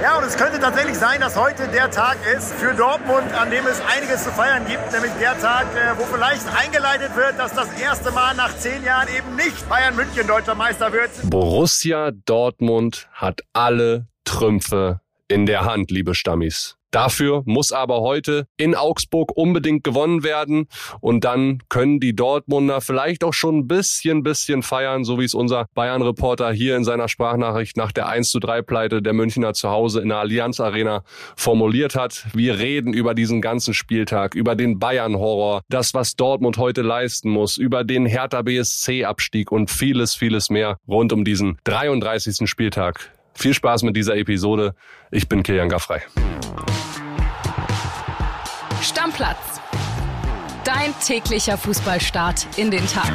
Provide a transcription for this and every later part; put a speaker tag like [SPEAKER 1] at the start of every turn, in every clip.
[SPEAKER 1] Ja, und es könnte tatsächlich sein, dass heute der Tag ist für Dortmund, an dem es einiges zu feiern gibt. Nämlich der Tag, äh, wo vielleicht eingeleitet wird, dass das erste Mal nach zehn Jahren eben nicht Bayern München deutscher Meister wird.
[SPEAKER 2] Borussia Dortmund hat alle Trümpfe in der Hand, liebe Stammis. Dafür muss aber heute in Augsburg unbedingt gewonnen werden und dann können die Dortmunder vielleicht auch schon ein bisschen, bisschen feiern, so wie es unser Bayern-Reporter hier in seiner Sprachnachricht nach der 1 zu 3 Pleite der Münchner zu Hause in der Allianz Arena formuliert hat. Wir reden über diesen ganzen Spieltag, über den Bayern-Horror, das, was Dortmund heute leisten muss, über den Hertha BSC-Abstieg und vieles, vieles mehr rund um diesen 33. Spieltag. Viel Spaß mit dieser Episode. Ich bin Kilian Gaffrey.
[SPEAKER 3] Stammplatz. Dein täglicher Fußballstart in den Tag.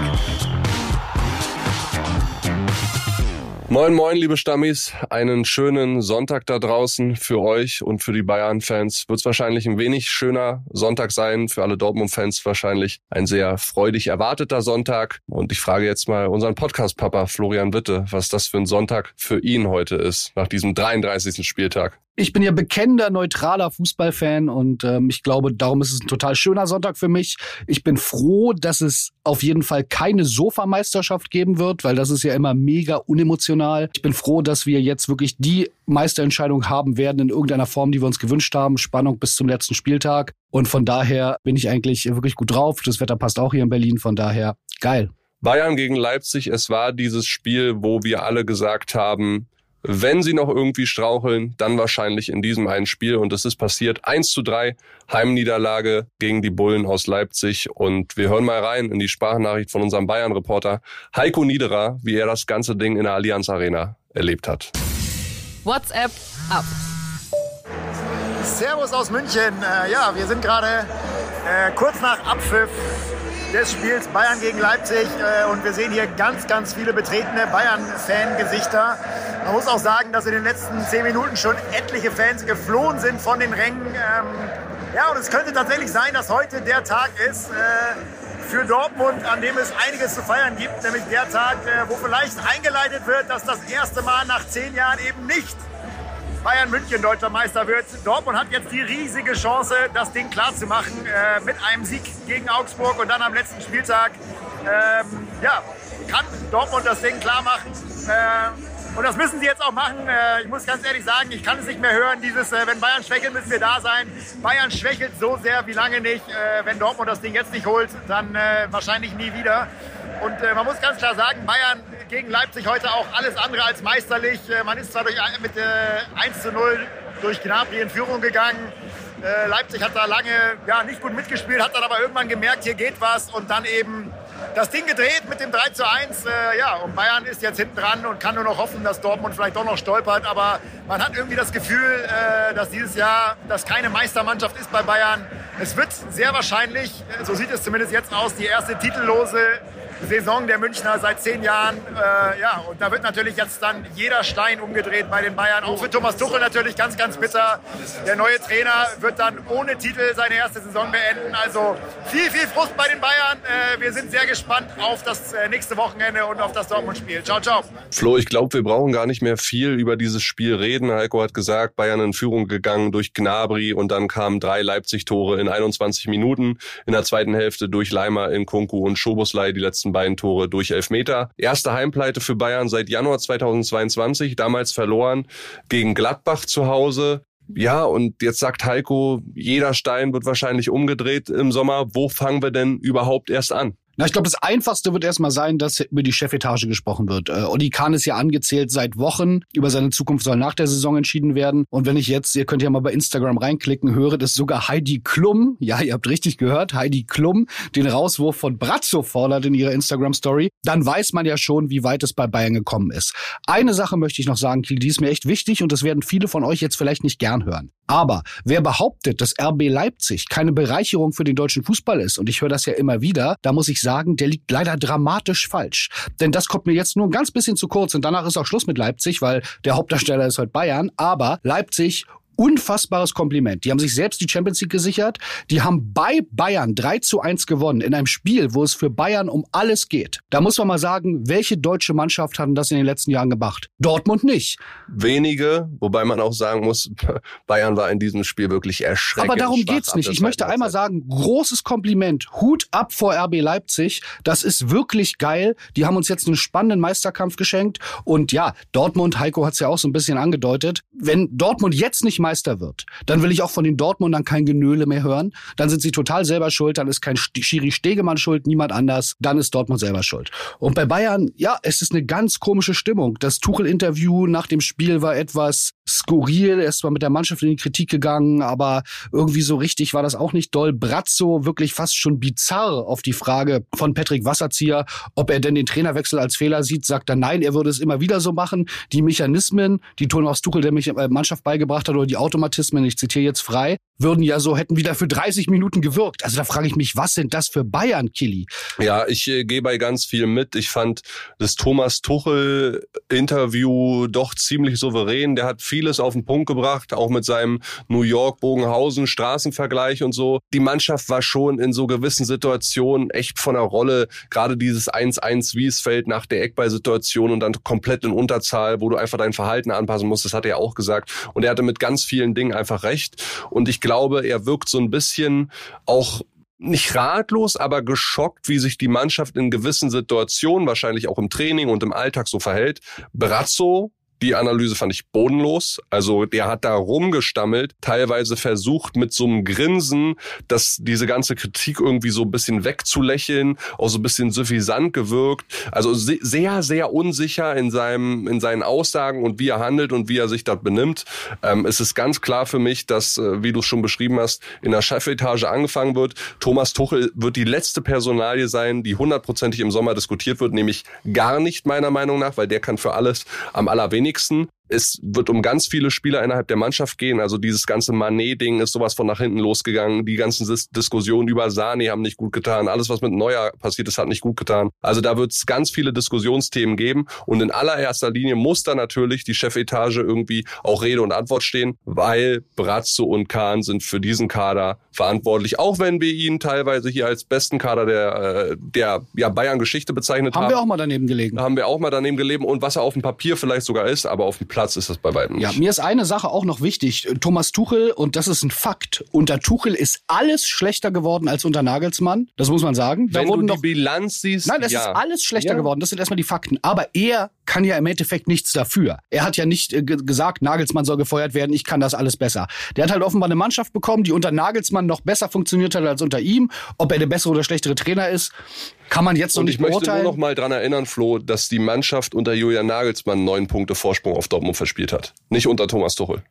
[SPEAKER 2] Moin, moin, liebe Stammis. Einen schönen Sonntag da draußen für euch und für die Bayern-Fans. Wird es wahrscheinlich ein wenig schöner Sonntag sein. Für alle Dortmund-Fans wahrscheinlich ein sehr freudig erwarteter Sonntag. Und ich frage jetzt mal unseren Podcast-Papa Florian Witte, was das für ein Sonntag für ihn heute ist, nach diesem 33. Spieltag.
[SPEAKER 4] Ich bin ja bekennender, neutraler Fußballfan und ähm, ich glaube, darum ist es ein total schöner Sonntag für mich. Ich bin froh, dass es auf jeden Fall keine Sofameisterschaft geben wird, weil das ist ja immer mega unemotional. Ich bin froh, dass wir jetzt wirklich die Meisterentscheidung haben werden in irgendeiner Form, die wir uns gewünscht haben. Spannung bis zum letzten Spieltag. Und von daher bin ich eigentlich wirklich gut drauf. Das Wetter passt auch hier in Berlin. Von daher geil.
[SPEAKER 2] Bayern gegen Leipzig, es war dieses Spiel, wo wir alle gesagt haben, wenn sie noch irgendwie straucheln, dann wahrscheinlich in diesem einen Spiel. Und es ist passiert. 1 zu 3, Heimniederlage gegen die Bullen aus Leipzig. Und wir hören mal rein in die Sprachnachricht von unserem Bayern-Reporter Heiko Niederer, wie er das ganze Ding in der Allianz Arena erlebt hat.
[SPEAKER 3] WhatsApp ab.
[SPEAKER 1] Servus aus München. Äh, ja, wir sind gerade äh, kurz nach Abpfiff des Spiels Bayern gegen Leipzig äh, und wir sehen hier ganz, ganz viele betretene Bayern-Fan-Gesichter. Man muss auch sagen, dass in den letzten zehn Minuten schon etliche Fans geflohen sind von den Rängen. Ähm, ja, und es könnte tatsächlich sein, dass heute der Tag ist äh, für Dortmund, an dem es einiges zu feiern gibt, nämlich der Tag, äh, wo vielleicht eingeleitet wird, dass das erste Mal nach zehn Jahren eben nicht Bayern München deutscher Meister wird. Dortmund hat jetzt die riesige Chance, das Ding klar zu machen äh, mit einem Sieg gegen Augsburg und dann am letzten Spieltag. Ähm, ja, kann Dortmund das Ding klar machen. Äh, und das müssen sie jetzt auch machen. Äh, ich muss ganz ehrlich sagen, ich kann es nicht mehr hören. Dieses, äh, wenn Bayern schwächelt, müssen wir da sein. Bayern schwächelt so sehr wie lange nicht. Äh, wenn Dortmund das Ding jetzt nicht holt, dann äh, wahrscheinlich nie wieder. Und man muss ganz klar sagen, Bayern gegen Leipzig heute auch alles andere als meisterlich. Äh, man ist zwar durch, mit äh, 1 zu 0 durch Gnabry in Führung gegangen. Äh, Leipzig hat da lange ja, nicht gut mitgespielt, hat dann aber irgendwann gemerkt, hier geht was und dann eben das Ding gedreht mit dem 3 zu 1. Äh, ja, und Bayern ist jetzt hinten dran und kann nur noch hoffen, dass Dortmund vielleicht doch noch stolpert. Aber man hat irgendwie das Gefühl, äh, dass dieses Jahr das keine Meistermannschaft ist bei Bayern. Es wird sehr wahrscheinlich, äh, so sieht es zumindest jetzt aus, die erste titellose Saison der Münchner seit zehn Jahren. Äh, ja, und da wird natürlich jetzt dann jeder Stein umgedreht bei den Bayern. Auch für Thomas Tuchel natürlich ganz, ganz bitter. Der neue Trainer wird dann ohne Titel seine erste Saison beenden. Also viel, viel Frust bei den Bayern. Äh, wir sind sehr gespannt auf das äh, nächste Wochenende und auf das Dortmund-Spiel. Ciao, ciao.
[SPEAKER 2] Flo, ich glaube, wir brauchen gar nicht mehr viel über dieses Spiel reden. Heiko hat gesagt, Bayern in Führung gegangen durch Gnabry und dann kamen drei Leipzig-Tore in 21 Minuten. In der zweiten Hälfte durch Leimer in Kunku und Schoboslei die letzten beiden Tore durch Elfmeter. Erste Heimpleite für Bayern seit Januar 2022, damals verloren gegen Gladbach zu Hause. Ja, und jetzt sagt Heiko, jeder Stein wird wahrscheinlich umgedreht im Sommer. Wo fangen wir denn überhaupt erst an?
[SPEAKER 4] Na, ich glaube, das Einfachste wird erstmal sein, dass über die Chefetage gesprochen wird. Äh, Olli Kahn ist ja angezählt seit Wochen. Über seine Zukunft soll nach der Saison entschieden werden. Und wenn ich jetzt, ihr könnt ja mal bei Instagram reinklicken, höre, dass sogar Heidi Klum, ja, ihr habt richtig gehört, Heidi Klum den Rauswurf von Brazzo fordert in ihrer Instagram-Story, dann weiß man ja schon, wie weit es bei Bayern gekommen ist. Eine Sache möchte ich noch sagen, die ist mir echt wichtig und das werden viele von euch jetzt vielleicht nicht gern hören. Aber wer behauptet, dass RB Leipzig keine Bereicherung für den deutschen Fußball ist, und ich höre das ja immer wieder, da muss ich sagen, der liegt leider dramatisch falsch. Denn das kommt mir jetzt nur ein ganz bisschen zu kurz und danach ist auch Schluss mit Leipzig, weil der Hauptdarsteller ist heute Bayern. Aber Leipzig unfassbares Kompliment. Die haben sich selbst die Champions League gesichert. Die haben bei Bayern 3 zu 1 gewonnen in einem Spiel, wo es für Bayern um alles geht. Da muss man mal sagen, welche deutsche Mannschaft hat das in den letzten Jahren gemacht? Dortmund nicht.
[SPEAKER 2] Wenige, wobei man auch sagen muss, Bayern war in diesem Spiel wirklich erschreckend.
[SPEAKER 4] Aber darum geht's nicht. Ich möchte einmal sagen, großes Kompliment. Hut ab vor RB Leipzig. Das ist wirklich geil. Die haben uns jetzt einen spannenden Meisterkampf geschenkt. Und ja, Dortmund, Heiko hat's ja auch so ein bisschen angedeutet. Wenn Dortmund jetzt nicht Meister wird, dann will ich auch von den Dortmundern kein Genöle mehr hören. Dann sind sie total selber schuld. Dann ist kein Schiri Stegemann schuld, niemand anders. Dann ist Dortmund selber schuld. Und bei Bayern, ja, es ist eine ganz komische Stimmung. Das Tuchel-Interview nach dem Spiel war etwas skurril. Er ist zwar mit der Mannschaft in die Kritik gegangen, aber irgendwie so richtig war das auch nicht doll. Brazzo wirklich fast schon bizarr auf die Frage von Patrick Wasserzieher, ob er denn den Trainerwechsel als Fehler sieht, sagt er nein, er würde es immer wieder so machen. Die Mechanismen, die Thomas Tuchel der äh, Mannschaft beigebracht hat oder die Automatismen, ich zitiere jetzt frei, würden ja so, hätten wieder für 30 Minuten gewirkt. Also da frage ich mich, was sind das für Bayern, Killy?
[SPEAKER 2] Ja, ich äh, gehe bei ganz viel mit. Ich fand das Thomas Tuchel-Interview doch ziemlich souverän. Der hat vieles auf den Punkt gebracht, auch mit seinem New York-Bogenhausen Straßenvergleich und so. Die Mannschaft war schon in so gewissen Situationen echt von der Rolle. Gerade dieses 1-1 Wiesfeld nach der Eckball-Situation und dann komplett in Unterzahl, wo du einfach dein Verhalten anpassen musst. Das hat er auch gesagt. Und er hatte mit ganz vielen Dingen einfach recht. Und ich glaube, er wirkt so ein bisschen auch nicht ratlos, aber geschockt, wie sich die Mannschaft in gewissen Situationen, wahrscheinlich auch im Training und im Alltag so verhält. Brazzo die Analyse fand ich bodenlos. Also der hat da rumgestammelt, teilweise versucht mit so einem Grinsen, dass diese ganze Kritik irgendwie so ein bisschen wegzulächeln, auch so ein bisschen suffisant gewirkt. Also sehr, sehr unsicher in seinem, in seinen Aussagen und wie er handelt und wie er sich dort benimmt. Ähm, es ist ganz klar für mich, dass, äh, wie du es schon beschrieben hast, in der Chefetage angefangen wird. Thomas Tuchel wird die letzte Personalie sein, die hundertprozentig im Sommer diskutiert wird, nämlich gar nicht meiner Meinung nach, weil der kann für alles am allerwenigsten wenigsten. Es wird um ganz viele Spieler innerhalb der Mannschaft gehen. Also dieses ganze Manet-Ding ist sowas von nach hinten losgegangen. Die ganzen Dis Diskussionen über Sani haben nicht gut getan. Alles, was mit Neuer passiert ist, hat nicht gut getan. Also da wird es ganz viele Diskussionsthemen geben. Und in allererster Linie muss da natürlich die Chefetage irgendwie auch Rede und Antwort stehen, weil Brazzo und Kahn sind für diesen Kader verantwortlich. Auch wenn wir ihn teilweise hier als besten Kader der, äh, der ja, Bayern-Geschichte bezeichnet haben.
[SPEAKER 4] Haben wir auch mal daneben gelegen.
[SPEAKER 2] Haben wir auch mal daneben gelegen. Und was er auf dem Papier vielleicht sogar ist, aber auf dem Platz ist das bei weitem nicht.
[SPEAKER 4] Ja, mir ist eine Sache auch noch wichtig. Thomas Tuchel, und das ist ein Fakt, unter Tuchel ist alles schlechter geworden als unter Nagelsmann. Das muss man sagen.
[SPEAKER 2] Da Wenn wurden du die Bilanz siehst,
[SPEAKER 4] Nein, das ja. ist alles schlechter ja. geworden. Das sind erstmal die Fakten. Aber er kann ja im Endeffekt nichts dafür. Er hat ja nicht äh, gesagt, Nagelsmann soll gefeuert werden, ich kann das alles besser. Der hat halt offenbar eine Mannschaft bekommen, die unter Nagelsmann noch besser funktioniert hat als unter ihm. Ob er der bessere oder schlechtere Trainer ist, kann man jetzt noch
[SPEAKER 2] Und
[SPEAKER 4] nicht
[SPEAKER 2] ich möchte nur noch mal dran erinnern, Flo, dass die Mannschaft unter Julian Nagelsmann neun Punkte Vorsprung auf Dortmund verspielt hat. Nicht unter Thomas Tuchel.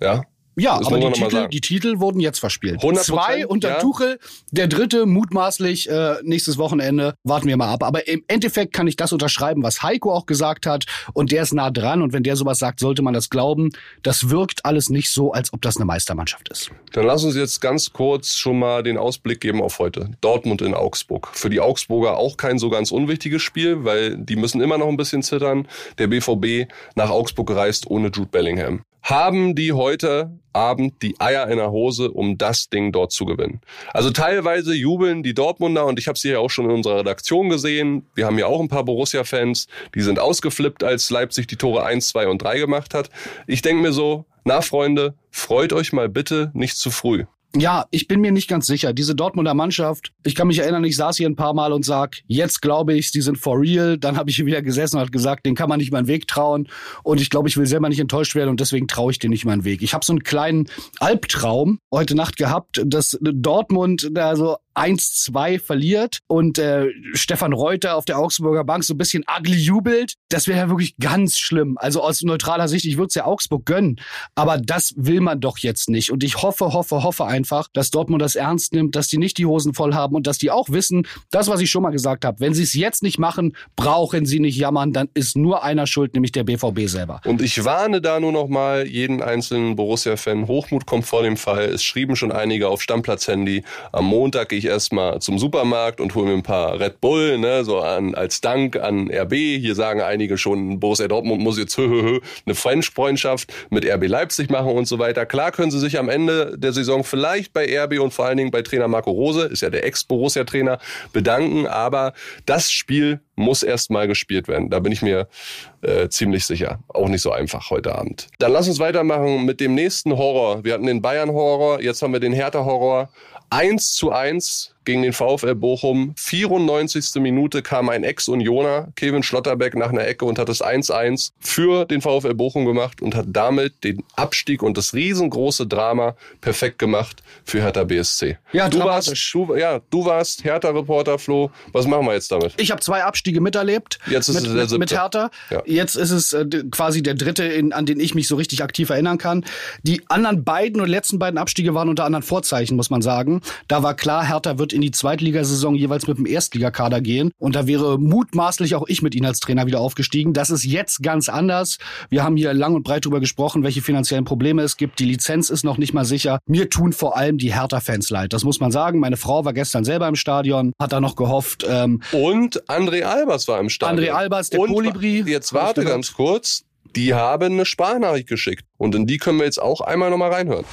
[SPEAKER 2] Ja?
[SPEAKER 4] Ja, das aber die Titel, die Titel wurden jetzt verspielt. Zwei unter ja. Tuchel, der dritte mutmaßlich äh, nächstes Wochenende. Warten wir mal ab. Aber im Endeffekt kann ich das unterschreiben, was Heiko auch gesagt hat. Und der ist nah dran. Und wenn der sowas sagt, sollte man das glauben. Das wirkt alles nicht so, als ob das eine Meistermannschaft ist.
[SPEAKER 2] Dann lass uns jetzt ganz kurz schon mal den Ausblick geben auf heute. Dortmund in Augsburg. Für die Augsburger auch kein so ganz unwichtiges Spiel, weil die müssen immer noch ein bisschen zittern. Der BVB nach Augsburg gereist ohne Jude Bellingham haben die heute Abend die Eier in der Hose, um das Ding dort zu gewinnen. Also teilweise jubeln die Dortmunder und ich habe sie ja auch schon in unserer Redaktion gesehen. Wir haben ja auch ein paar Borussia-Fans, die sind ausgeflippt, als Leipzig die Tore 1, 2 und 3 gemacht hat. Ich denke mir so, na Freunde, freut euch mal bitte nicht zu früh.
[SPEAKER 4] Ja, ich bin mir nicht ganz sicher. Diese Dortmunder Mannschaft, ich kann mich erinnern, ich saß hier ein paar Mal und sag, jetzt glaube ich, die sind for real. Dann habe ich hier wieder gesessen und hat gesagt, den kann man nicht mal einen Weg trauen. Und ich glaube, ich will selber nicht enttäuscht werden und deswegen traue ich dir nicht mal einen Weg. Ich habe so einen kleinen Albtraum heute Nacht gehabt, dass Dortmund da so 1-2 verliert und äh, Stefan Reuter auf der Augsburger Bank so ein bisschen ugly jubelt, das wäre ja wirklich ganz schlimm. Also aus neutraler Sicht, ich würde es ja Augsburg gönnen, aber das will man doch jetzt nicht. Und ich hoffe, hoffe, hoffe einfach, dass Dortmund das ernst nimmt, dass die nicht die Hosen voll haben und dass die auch wissen, das, was ich schon mal gesagt habe, wenn sie es jetzt nicht machen, brauchen sie nicht jammern, dann ist nur einer schuld, nämlich der BVB selber.
[SPEAKER 2] Und ich warne da nur noch mal jeden einzelnen Borussia-Fan, Hochmut kommt vor dem Fall. Es schrieben schon einige auf Stammplatz-Handy. Am Montag gehe ich erstmal zum Supermarkt und hole mir ein paar Red Bull, ne, so an, als Dank an RB. Hier sagen einige schon, Borussia Dortmund muss jetzt eine French-Freundschaft mit RB Leipzig machen und so weiter. Klar können sie sich am Ende der Saison vielleicht bei RB und vor allen Dingen bei Trainer Marco Rose, ist ja der Ex-Borussia-Trainer, bedanken, aber das Spiel muss erstmal gespielt werden. Da bin ich mir äh, ziemlich sicher. Auch nicht so einfach heute Abend. Dann lass uns weitermachen mit dem nächsten Horror. Wir hatten den Bayern-Horror, jetzt haben wir den Hertha-Horror. 1 zu 1 gegen den VfL Bochum. 94. Minute kam ein Ex-Unioner, Kevin Schlotterbeck, nach einer Ecke und hat das 1-1 für den VfL Bochum gemacht und hat damit den Abstieg und das riesengroße Drama perfekt gemacht für Hertha BSC.
[SPEAKER 4] Ja,
[SPEAKER 2] du warst, du, ja, du warst Hertha-Reporter, Flo. Was machen wir jetzt damit?
[SPEAKER 4] Ich habe zwei Abstiege miterlebt.
[SPEAKER 2] Jetzt ist
[SPEAKER 4] mit,
[SPEAKER 2] es der
[SPEAKER 4] mit,
[SPEAKER 2] siebte.
[SPEAKER 4] mit Hertha.
[SPEAKER 2] Ja.
[SPEAKER 4] Jetzt ist es äh, quasi der dritte, in, an den ich mich so richtig aktiv erinnern kann. Die anderen beiden und letzten beiden Abstiege waren unter anderen Vorzeichen, muss man sagen. Da war klar, Hertha wird in die Zweitligasaison jeweils mit dem Erstligakader gehen. Und da wäre mutmaßlich auch ich mit ihnen als Trainer wieder aufgestiegen. Das ist jetzt ganz anders. Wir haben hier lang und breit drüber gesprochen, welche finanziellen Probleme es gibt. Die Lizenz ist noch nicht mal sicher. Mir tun vor allem die Hertha-Fans leid. Das muss man sagen. Meine Frau war gestern selber im Stadion, hat da noch gehofft, ähm,
[SPEAKER 2] Und André Albers war im Stadion.
[SPEAKER 4] André Albers, der
[SPEAKER 2] Und
[SPEAKER 4] Kolibri.
[SPEAKER 2] Jetzt warte ganz kurz. Die haben eine Sprachnachricht geschickt. Und in die können wir jetzt auch einmal nochmal reinhören.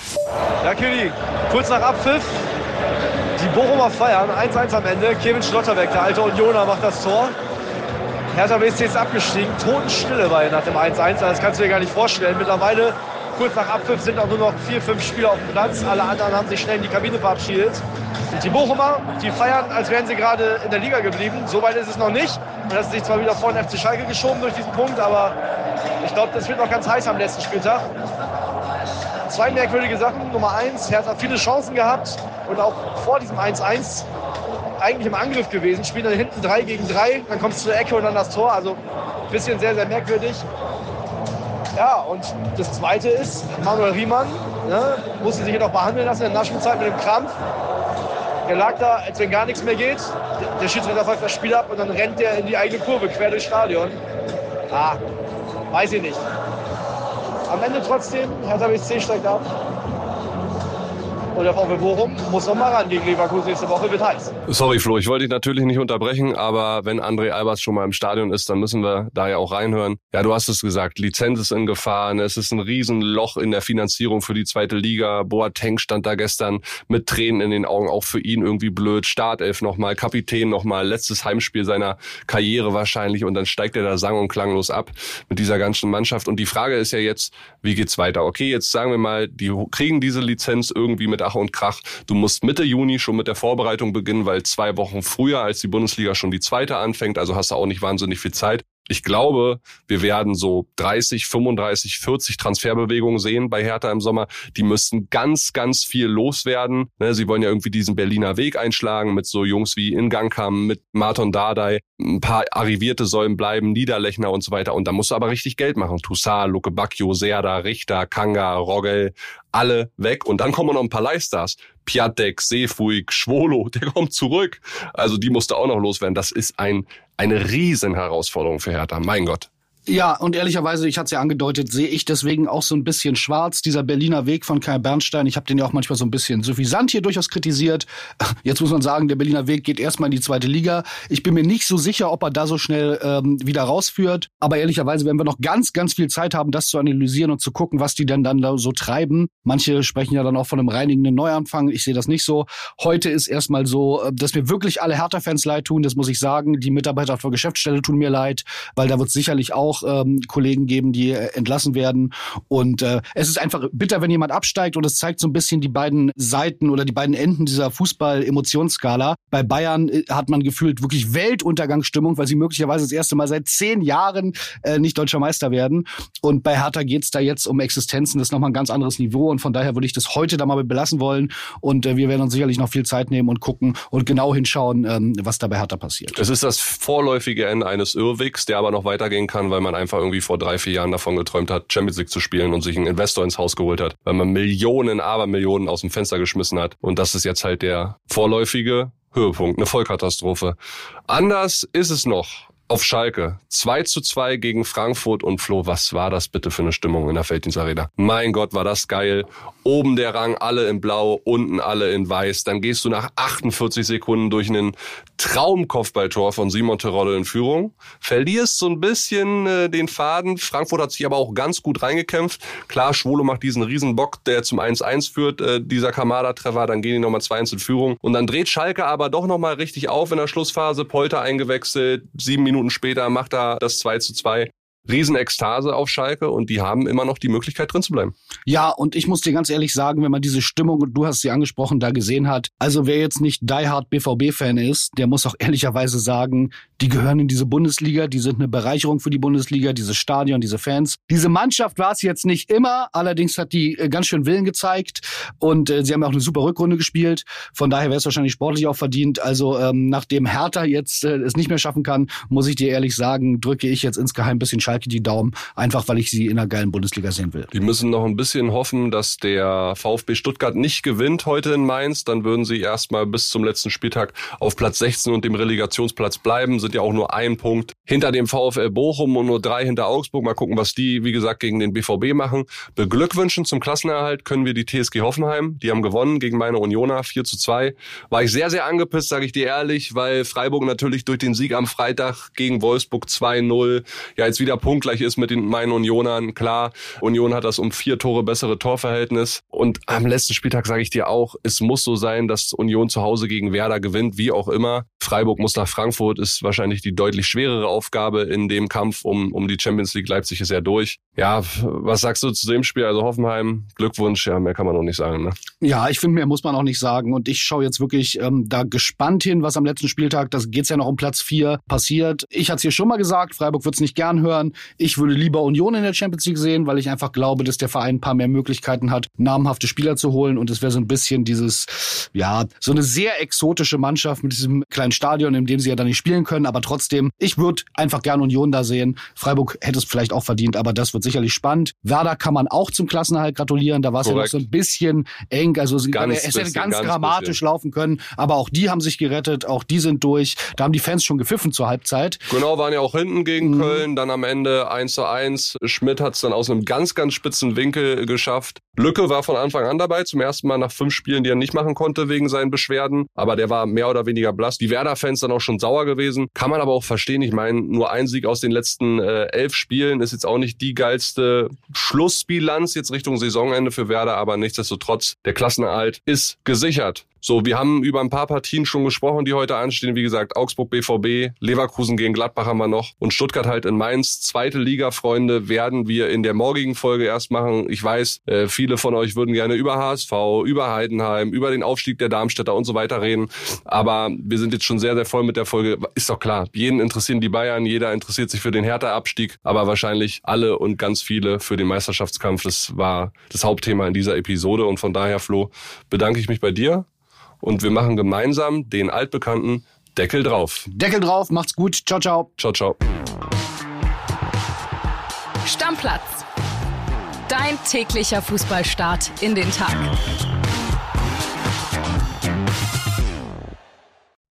[SPEAKER 5] Ja, König, kurz nach Abpfiff. Bochumer feiern, 1-1 am Ende. Kevin Schlotterbeck, der alte Unioner, macht das Tor. Hertha BSC ist abgestiegen. Totenstille war nach dem 1-1. Das kannst du dir gar nicht vorstellen. Mittlerweile, kurz nach Abpfiff, sind auch nur noch vier, fünf Spieler auf dem Platz. Alle anderen haben sich schnell in die Kabine verabschiedet. Die Bochumer, die feiern, als wären sie gerade in der Liga geblieben. So weit ist es noch nicht. Man hat sich zwar wieder vor den FC Schalke geschoben durch diesen Punkt, aber ich glaube, das wird noch ganz heiß am letzten Spieltag zwei merkwürdige Sachen. Nummer eins, Hertha hat viele Chancen gehabt und auch vor diesem 1-1 eigentlich im Angriff gewesen. Spielen dann hinten 3 gegen 3, dann kommst du zur Ecke und dann das Tor. Also ein bisschen sehr, sehr merkwürdig. Ja, und das zweite ist, Manuel Riemann ne, musste sich jedoch behandeln lassen in der Nachspielzeit mit dem Krampf. Der lag da, als wenn gar nichts mehr geht. Der- Der Schiedsrichter pfeift das Spiel ab und dann rennt der in die eigene Kurve quer durchs Stadion. Ah, weiß ich nicht. Am Ende trotzdem, Hertha BSC steigt ab. Und der VfB Bochum muss noch ran gegen Leverkusen nächste Woche, wird heiß.
[SPEAKER 2] Sorry, Flo, ich wollte dich natürlich nicht unterbrechen, aber wenn André Albers schon mal im Stadion ist, dann müssen wir da ja auch reinhören. Ja, du hast es gesagt, Lizenz ist in Gefahr, ne? es ist ein Riesenloch in der Finanzierung für die zweite Liga. Boateng stand da gestern mit Tränen in den Augen, auch für ihn irgendwie blöd. Startelf nochmal, Kapitän nochmal, letztes Heimspiel seiner Karriere wahrscheinlich und dann steigt er da sang- und klanglos ab mit dieser ganzen Mannschaft. Und die Frage ist ja jetzt, wie geht's weiter? Okay, jetzt sagen wir mal, die kriegen diese Lizenz irgendwie mit Ach und Krach. Du musst Mitte Juni schon mit der Vorbereitung beginnen, weil zwei Wochen früher als die Bundesliga schon die zweite anfängt, also hast du auch nicht wahnsinnig viel Zeit. Ich glaube, wir werden so 30, 35, 40 Transferbewegungen sehen bei Hertha im Sommer. Die müssten ganz, ganz viel loswerden. Ne, Sie wollen ja irgendwie diesen Berliner Weg einschlagen mit so Jungs wie Ingankam, mit Marton Dardai. Ein paar Arrivierte sollen bleiben, Niederlechner und so weiter. Und da musst du aber richtig Geld machen. Toussaint, Luke Bacchio, Serda, Richter, Kanga, Rogel, alle weg. Und dann kommen noch ein paar Leihstars. Piatek, Seefuig, Schwolo, der kommt zurück. Also die musste auch noch loswerden. Das ist ein, eine riesen Herausforderung für Hertha. Mein Gott.
[SPEAKER 4] Ja, und ehrlicherweise, ich hatte es ja angedeutet, sehe ich deswegen auch so ein bisschen schwarz, dieser Berliner Weg von Kai Bernstein. Ich habe den ja auch manchmal so ein bisschen suffisant hier durchaus kritisiert. Jetzt muss man sagen, der Berliner Weg geht erstmal in die zweite Liga. Ich bin mir nicht so sicher, ob er da so schnell ähm, wieder rausführt. Aber ehrlicherweise werden wir noch ganz, ganz viel Zeit haben, das zu analysieren und zu gucken, was die denn dann da so treiben. Manche sprechen ja dann auch von einem reinigenden Neuanfang. Ich sehe das nicht so. Heute ist erstmal so, äh, dass mir wirklich alle Hertha-Fans leid tun. Das muss ich sagen. Die Mitarbeiter der Geschäftsstelle tun mir leid, weil da wird sicherlich auch ähm, Kollegen geben, die äh, entlassen werden. Und äh, es ist einfach bitter, wenn jemand absteigt. Und es zeigt so ein bisschen die beiden Seiten oder die beiden Enden dieser Fußball-Emotionsskala. Bei Bayern äh, hat man gefühlt wirklich Weltuntergangsstimmung, weil sie möglicherweise das erste Mal seit zehn Jahren äh, nicht deutscher Meister werden. Und bei Hertha geht's da jetzt um Existenzen. Das ist nochmal ein ganz anderes Niveau. Und von daher würde ich das heute da mal belassen wollen. Und äh, wir werden uns sicherlich noch viel Zeit nehmen und gucken und genau hinschauen, ähm, was da bei Hertha passiert.
[SPEAKER 2] Es ist das vorläufige Ende eines Irrwegs, der aber noch weitergehen kann, weil man einfach irgendwie vor drei, vier Jahren davon geträumt hat, Champions League zu spielen und sich einen Investor ins Haus geholt hat, weil man Millionen, aber Millionen aus dem Fenster geschmissen hat. Und das ist jetzt halt der vorläufige Höhepunkt, eine Vollkatastrophe. Anders ist es noch auf Schalke. 2 zu 2 gegen Frankfurt und Flo, was war das bitte für eine Stimmung in der Felddienstarena? Mein Gott, war das geil. Oben der Rang, alle in blau, unten alle in weiß. Dann gehst du nach 48 Sekunden durch einen Traumkopfballtor von Simon Terodde in Führung. Verlierst so ein bisschen äh, den Faden. Frankfurt hat sich aber auch ganz gut reingekämpft. Klar, Schwolo macht diesen Riesenbock, der zum 1-1 führt, äh, dieser Kamada-Treffer. Dann gehen die nochmal 2-1 in Führung. Und dann dreht Schalke aber doch nochmal richtig auf in der Schlussphase. Polter eingewechselt. Sieben Minuten später macht er das 2 zu 2. Riesenekstase auf Schalke und die haben immer noch die Möglichkeit drin zu bleiben.
[SPEAKER 4] Ja, und ich muss dir ganz ehrlich sagen, wenn man diese Stimmung, und du hast sie angesprochen, da gesehen hat, also wer jetzt nicht Die Hard BVB-Fan ist, der muss auch ehrlicherweise sagen, die gehören in diese Bundesliga, die sind eine Bereicherung für die Bundesliga, dieses Stadion, diese Fans. Diese Mannschaft war es jetzt nicht immer, allerdings hat die äh, ganz schön Willen gezeigt und äh, sie haben auch eine super Rückrunde gespielt. Von daher wäre es wahrscheinlich sportlich auch verdient. Also ähm, nachdem Hertha jetzt äh, es nicht mehr schaffen kann, muss ich dir ehrlich sagen, drücke ich jetzt insgeheim ein bisschen Schalke die Daumen, einfach weil ich sie in einer geilen Bundesliga sehen will.
[SPEAKER 2] Die müssen noch ein bisschen hoffen, dass der VfB Stuttgart nicht gewinnt heute in Mainz. Dann würden sie erstmal bis zum letzten Spieltag auf Platz 16 und dem Relegationsplatz bleiben sind ja auch nur ein Punkt hinter dem VfL Bochum und nur drei hinter Augsburg. Mal gucken, was die, wie gesagt, gegen den BVB machen. Beglückwünschen zum Klassenerhalt können wir die TSG Hoffenheim. Die haben gewonnen gegen meine Unioner 4 zu 2. War ich sehr, sehr angepisst, sage ich dir ehrlich, weil Freiburg natürlich durch den Sieg am Freitag gegen Wolfsburg 2-0 ja jetzt wieder punktgleich ist mit den meinen Unionern. Klar, Union hat das um vier Tore bessere Torverhältnis. Und am letzten Spieltag sage ich dir auch, es muss so sein, dass Union zu Hause gegen Werder gewinnt, wie auch immer. Freiburg muss nach Frankfurt, ist wahrscheinlich die deutlich schwerere Aufgabe in dem Kampf um, um die Champions League. Leipzig ist ja durch. Ja, was sagst du zu dem Spiel? Also Hoffenheim, Glückwunsch, ja, mehr kann man noch nicht sagen. Ne?
[SPEAKER 4] Ja, ich finde, mehr muss man auch nicht sagen. Und ich schaue jetzt wirklich ähm, da gespannt hin, was am letzten Spieltag, das geht's ja noch um Platz vier passiert. Ich hatte es hier schon mal gesagt, Freiburg wird's nicht gern hören. Ich würde lieber Union in der Champions League sehen, weil ich einfach glaube, dass der Verein ein paar mehr Möglichkeiten hat, namhafte Spieler zu holen. Und es wäre so ein bisschen dieses, ja, so eine sehr exotische Mannschaft mit diesem kleinen Stadion, in dem sie ja dann nicht spielen können. Aber trotzdem, ich würde einfach gern Union da sehen. Freiburg hätte es vielleicht auch verdient, aber das wird sicherlich spannend. Werder kann man auch zum Klassenerhalt gratulieren. Da war es ja noch so ein bisschen eng. Also ganz es hätte ganz, ganz dramatisch bisschen. laufen können. Aber auch die haben sich gerettet. Auch die sind durch. Da haben die Fans schon gepfiffen zur Halbzeit.
[SPEAKER 2] Genau, waren ja auch hinten gegen mhm. Köln. Dann am Ende 1 zu 1. Schmidt hat es dann aus einem ganz, ganz spitzen Winkel geschafft. Lücke war von Anfang an dabei. Zum ersten Mal nach fünf Spielen, die er nicht machen konnte wegen seinen Beschwerden. Aber der war mehr oder weniger blass. Die Werder-Fans dann auch schon sauer gewesen. Kann man aber auch verstehen. Ich meine, nur ein Sieg aus den letzten äh, elf Spielen ist jetzt auch nicht die geilste Schlussbilanz jetzt Richtung Saisonende für Werder. Aber nichtsdestotrotz, der Klassenerhalt ist gesichert. So, wir haben über ein paar Partien schon gesprochen, die heute anstehen. Wie gesagt, Augsburg BVB, Leverkusen gegen Gladbach haben wir noch und Stuttgart halt in Mainz. Zweite Liga, Freunde, werden wir in der morgigen Folge erst machen. Ich weiß, äh, viele von euch würden gerne über HSV, über Heidenheim, über den Aufstieg der Darmstädter und so weiter reden. Aber wir sind jetzt schon sehr, sehr voll mit der Folge. Ist doch klar, jeden interessieren die Bayern, jeder interessiert sich für den Hertha-Abstieg, aber wahrscheinlich alle und ganz viele für den Meisterschaftskampf. Das war das Hauptthema in dieser Episode und von daher, Flo, bedanke ich mich bei dir und wir machen gemeinsam den altbekannten Deckel drauf.
[SPEAKER 4] Deckel drauf, macht's gut. Ciao, ciao.
[SPEAKER 2] Ciao, ciao.
[SPEAKER 3] Stammplatz. Dein täglicher Fußballstart in den Tag.